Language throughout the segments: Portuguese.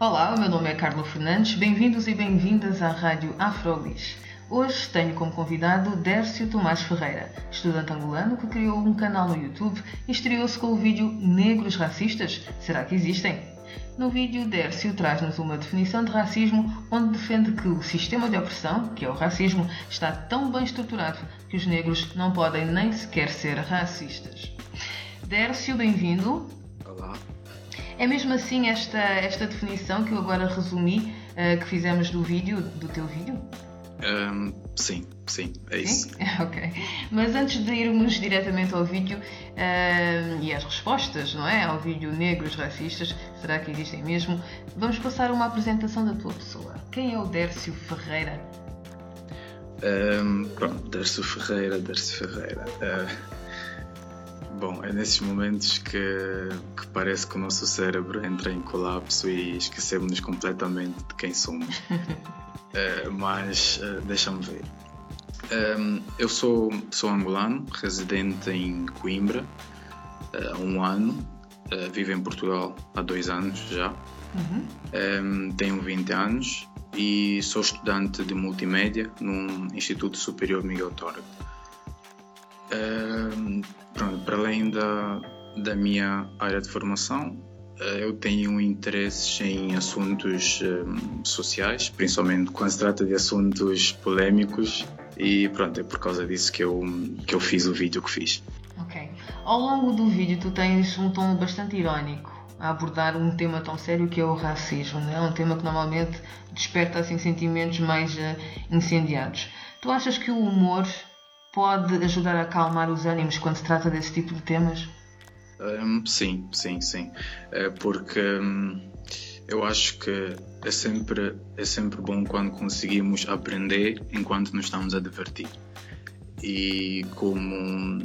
Olá, o meu nome é Carla Fernandes. Bem-vindos e bem-vindas à Rádio Afrolis. Hoje tenho como convidado Dércio Tomás Ferreira, estudante angolano que criou um canal no YouTube e estreou-se com o vídeo Negros Racistas? Será que existem? No vídeo, Dércio traz-nos uma definição de racismo onde defende que o sistema de opressão, que é o racismo, está tão bem estruturado que os negros não podem nem sequer ser racistas. Dércio, bem-vindo. Olá. É mesmo assim esta, esta definição que eu agora resumi, uh, que fizemos do vídeo, do teu vídeo? Um, sim, sim, é sim? isso. ok. Mas antes de irmos diretamente ao vídeo uh, e às respostas, não é? Ao vídeo Negros Racistas, será que existem mesmo? Vamos passar uma apresentação da tua pessoa. Quem é o Dércio Ferreira? Um, pronto, Dércio Ferreira, Dércio Ferreira. Uh, Bom, é nesses momentos que, que, parece que o nosso cérebro entra em colapso e esquecemos-nos completamente de quem somos. uh, mas uh, deixa-me ver. Um, eu sou, sou angolano, residente em Coimbra uh, há um ano, vivo em Portugal há dois anos já. Uhum. Um, tenho 20 anos e sou estudante de multimédia num Instituto Superior Miguel Torre. Um, pronto, para além da, da minha área de formação, eh, eu tenho interesses em assuntos um, sociais, principalmente quando se trata de assuntos polémicos, e pronto, é por causa disso que eu, que eu fiz o vídeo que fiz. Ok. Ao longo do vídeo, tu tens um tom bastante irónico a abordar um tema tão sério que é o racismo, é um tema que normalmente desperta assim sentimentos mais uh, incendiados. Tu achas que o humor pode ajudar a acalmar os ânimos quando se trata desse tipo de temas? Um, sim, sim, sim. É porque um, eu acho que é sempre, é sempre bom quando conseguimos aprender enquanto nos estamos a divertir. E como,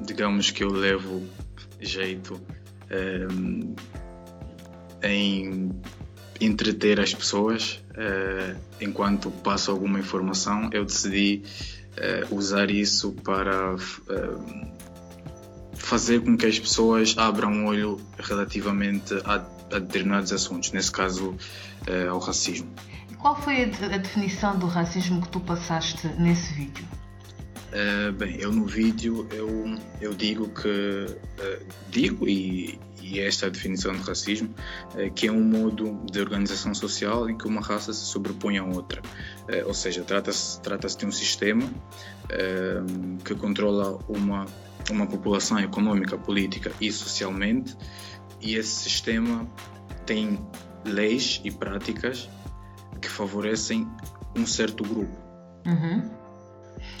digamos que eu levo jeito um, em entreter as pessoas uh, enquanto passo alguma informação, eu decidi uh, usar isso para uh, fazer com que as pessoas abram o olho relativamente a, a determinados assuntos, nesse caso ao racismo. Qual foi a, a, definição do racismo que tu passaste nesse vídeo? Uh, bem, eu no vídeo eu, eu digo que uh, digo e, e esta é a definição de racismo que é um modo de organização social em que uma raça se sobrepõe a outra, ou seja, trata-se trata de um sistema que controla uma uma população econômica, política e socialmente, e esse sistema tem leis e práticas que favorecem um certo grupo. Uhum.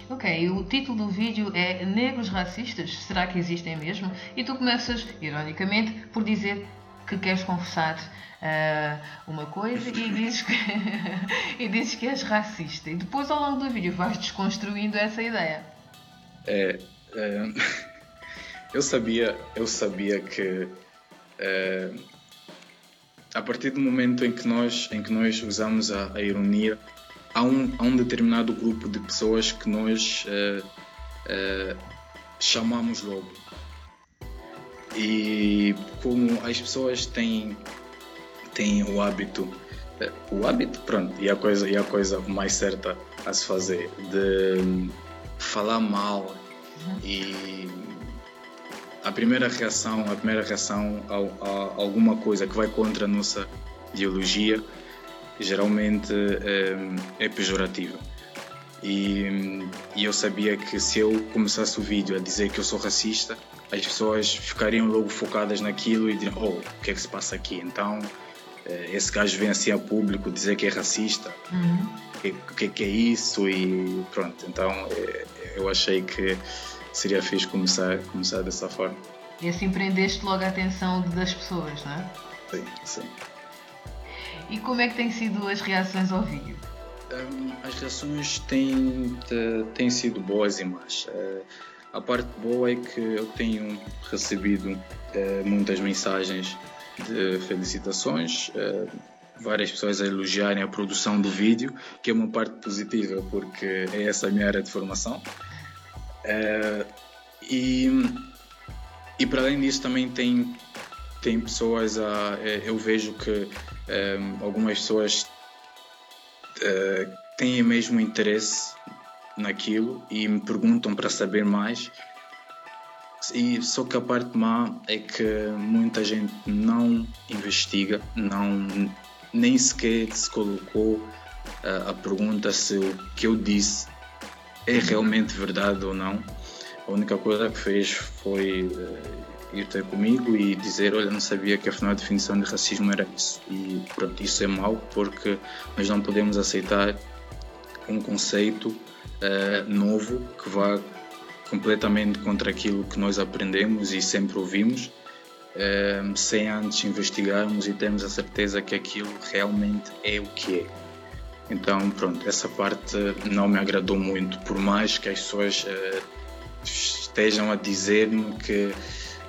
Ok, o título do vídeo é Negros Racistas? Será que existem mesmo? E tu começas, ironicamente, por dizer que queres confessar uh, uma coisa e dizes, que, e dizes que és racista. E depois, ao longo do vídeo, vais desconstruindo essa ideia. É, é, eu sabia, eu sabia que é, a partir do momento em que nós, em que nós usamos a, a ironia, há um, há um determinado grupo de pessoas que nós é, chamamos logo. E como as pessoas têm, têm o hábito o hábito, pronto, e a coisa, e a coisa mais certa a se fazer de falar mal e a primeira reação, a primeira reação a, a, alguma coisa que vai contra a nossa ideologia geralmente é, é pejorativa. E, e, eu sabia que se eu começasse o vídeo a dizer que eu sou racista, as pessoas ficariam logo focadas naquilo e diriam: Oh, o que é que se passa aqui? Então, eh, esse gajo vem assim a público dizer que é racista. Uhum. O que, que, que, é isso? E pronto, então eh, eu achei que seria fixe começar, começar dessa forma. E assim prendeste logo a atenção das pessoas, não é? Sim, sim. E como é que têm sido as reações ao vídeo? Um, as reações têm, têm sido boas e más. Uh, a parte boa é que eu tenho recebido uh, muitas mensagens de felicitações, uh, várias pessoas a elogiarem a produção do vídeo, que é uma parte positiva, porque é essa a minha área de formação. e, e para além disso, também tem, tem pessoas a. Eu vejo que um, algumas pessoas uh, têm mesmo interesse naquilo e me perguntam para saber mais. E só que a parte má é que muita gente não investiga, não nem sequer se colocou uh, a pergunta se o que eu disse é realmente verdade ou não. A única coisa que fez foi uh, ir ter comigo e dizer, olha, não sabia que afinal a definição de racismo era isso. E pronto, isso é mau porque nós não podemos aceitar um conceito uh, novo que vá completamente contra aquilo que nós aprendemos e sempre ouvimos, uh, sem antes investigarmos e termos a certeza que aquilo realmente é o que é. Então, pronto, essa parte não me agradou muito, por mais que as pessoas uh, estejam a dizer-me que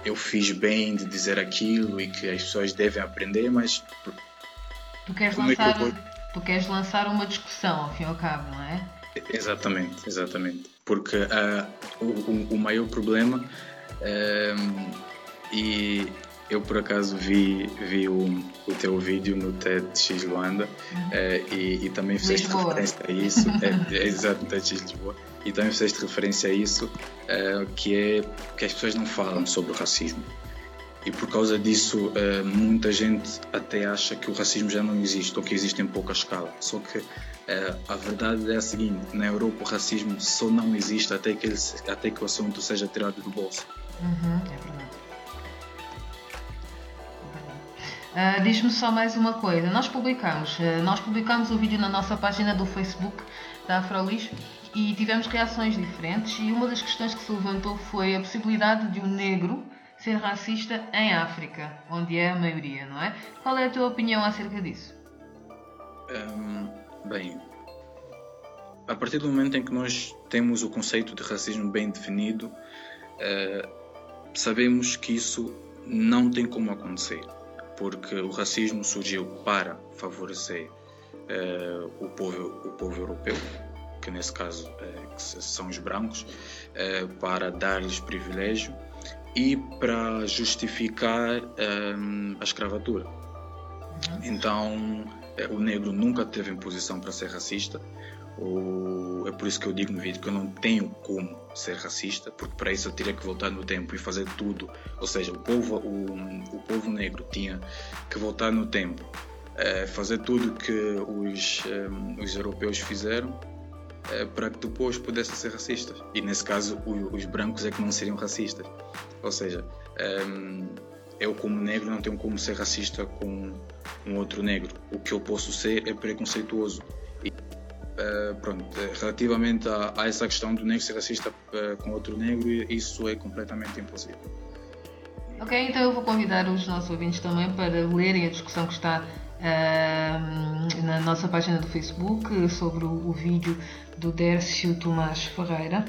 eu fiz bem de dizer aquilo e que as pessoas devem aprender, mas. Tu queres, é lançar, vou... tu queres lançar uma discussão, ao fim e ao cabo, não é? Exatamente, exatamente. Porque uh, o, o, maior problema, uh, e eu por acaso vi, vi o, o teu vídeo no TEDx Luanda uhum. uh, e, e, também fizeste referência a isso, é, é exato, no TEDx Lisboa e também fizeste referência a isso, uh, que é que as pessoas não falam sobre o racismo. E por causa disso, uh, muita gente até acha que o racismo já não existe ou que existe em pouca escala. Só que a verdade é a seguinte: na Europa o racismo só não existe até que, ele, até que o assunto seja tirado do bolso. Uhum, é verdade. Uh, Diz-me só mais uma coisa. Nós publicamos, uh, nós publicamos o vídeo na nossa página do Facebook da Afrolis e tivemos reações diferentes e uma das questões que se levantou foi a possibilidade de um negro ser racista em África, onde é a maioria, não é? Qual é a tua opinião acerca disso? Um, bem, a partir do momento em que nós temos o conceito de racismo bem definido, uh, sabemos que isso não tem como acontecer, porque o racismo surgiu para favorecer uh, o, povo, o povo europeu que nesse caso é, que são os brancos, é, para dar-lhes privilégio e para justificar a escravatura. Uhum. Então, o negro nunca teve imposição para ser racista. É por isso que eu digo no vídeo que eu não tenho como ser racista, porque para isso eu teria que voltar no tempo e fazer tudo. Ou seja, o povo, o, o povo negro tinha que voltar no tempo, fazer tudo que os, os europeus fizeram eh, para que depois pudessem ser racistas. E nesse caso, os brancos é que não seriam racistas. Ou seja, eu, como negro, não tenho como ser racista com um outro negro. O que eu posso ser é preconceituoso. E, uh, pronto, eh, relativamente a, a, essa questão do negro ser racista uh, com outro negro, isso é completamente impossível. Ok, então eu vou convidar os nossos ouvintes também para lerem a discussão que está uh, na nossa página do Facebook sobre o, o vídeo do Dércio Tomás Ferreira,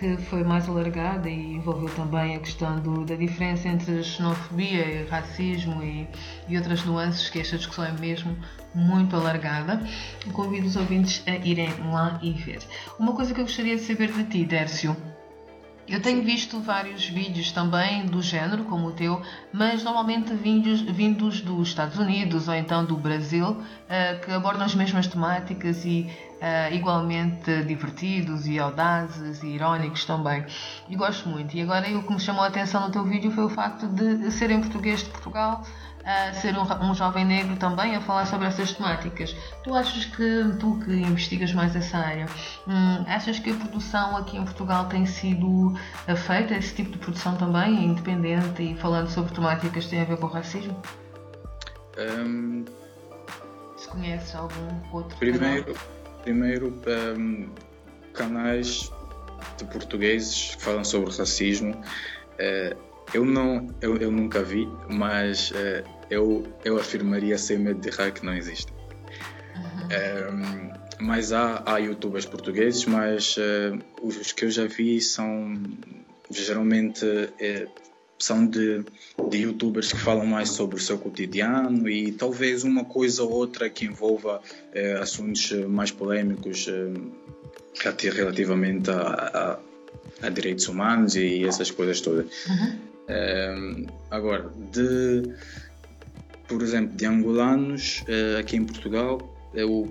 que foi mais alargada e envolveu também a questão do, da diferença entre xenofobia e racismo e, e, outras nuances, que esta discussão é mesmo muito alargada. Convido os ouvintes a irem lá e ver. Uma coisa que eu gostaria de saber de ti, Dércio, eu tenho visto vários vídeos também do género, como o teu, mas normalmente vindos, vindos dos Estados Unidos ou então do Brasil, uh, que abordam as mesmas temáticas e uh, igualmente divertidos e audazes e irónicos também. E gosto muito. E agora o que me chamou a atenção no teu vídeo foi o facto de ser em português de Portugal a ser um, um, jovem negro também a falar sobre essas temáticas. Tu achas que, tu que investigas mais essa área, hum, achas que a produção aqui em Portugal tem sido feita, esse tipo de produção também, independente e falando sobre temáticas que têm a ver com o racismo? Um, Se conheces algum outro Primeiro, canal? primeiro um, canais de portugueses que falam sobre racismo. Uh, Eu não, eu, eu nunca vi, mas uh, eu, eu afirmaria sem medo de errar que não existe. Uhum. mas há, há youtubers portugueses, mas uh, os que eu já vi são geralmente uh, são de, de youtubers que falam mais sobre o seu cotidiano e talvez uma coisa ou outra que envolva assuntos mais polémicos relativamente a, a, a, direitos humanos e essas coisas todas. Uhum. Agora, de por exemplo, de angolanos uh, aqui em Portugal, eu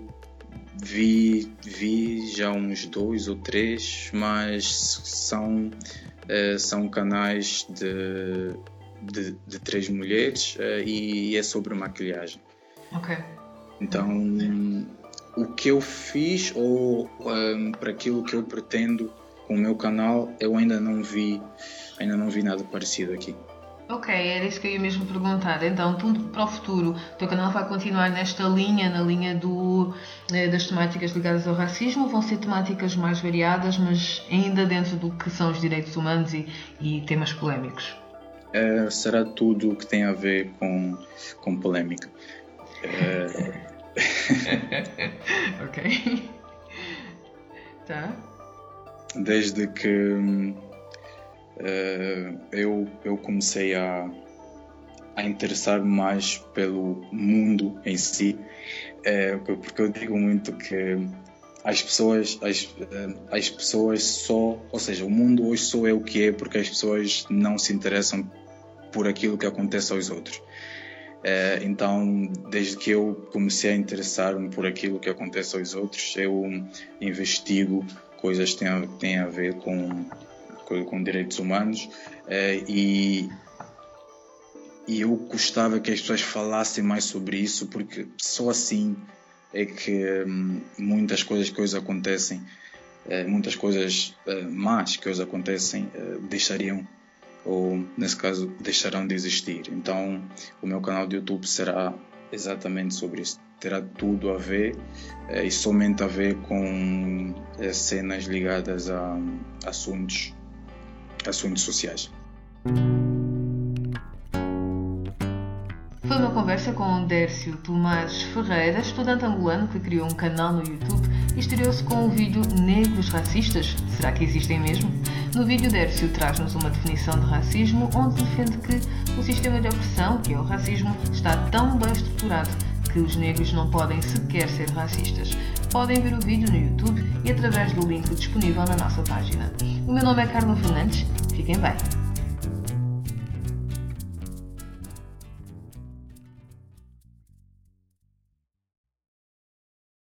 vi, vi já uns dois ou três, mas são, uh, são canais de, de, de três mulheres uh, e é sobre maquilhagem. Ok. Então, o que eu fiz ou um, para aquilo que eu pretendo com o meu canal, eu ainda não vi, ainda não vi nada parecido aqui. Ok, era isso que eu ia mesmo perguntar. Então, tudo para o futuro, o teu canal vai continuar nesta linha, na linha do, eh, das temáticas ligadas ao racismo? Vão ser temáticas mais variadas, mas ainda dentro do que são os direitos humanos e, e temas polémicos? É, será tudo o que tem a ver com, com polémica. É... ok. Tá. Desde que hum, uh, eu, eu comecei a, a interessar mais pelo mundo em si, uh, porque eu digo muito que as pessoas, as, uh, as pessoas só, ou seja, o mundo hoje só é o que é porque as pessoas não se interessam por aquilo que acontece aos outros. Então, desde que eu comecei a interessar-me por aquilo que acontece aos outros, eu investigo coisas que têm a, têm a ver com com direitos humanos eh, e e eu gostava que as pessoas falassem mais sobre isso porque só assim é que hum, muitas coisas que hoje acontecem eh, muitas coisas eh, más que hoje acontecem deixariam ou nesse caso deixarão de existir. Então o meu canal de YouTube será exatamente sobre isso. Terá tudo a ver e somente a ver com cenas ligadas a assuntos assuntos sociais. Foi uma conversa com Dércio Tomás Ferreira, estudante angolano que criou um canal no YouTube e estreou-se com o vídeo Negros Racistas? Será que existem mesmo? No vídeo, Dércio traz-nos uma definição de racismo onde defende que o sistema de opressão, que é o racismo, está tão bem estruturado que os negros não podem sequer ser racistas. Podem ver o vídeo no YouTube e através do link disponível na nossa página. O meu nome é Carla Fernandes. Fiquem bem.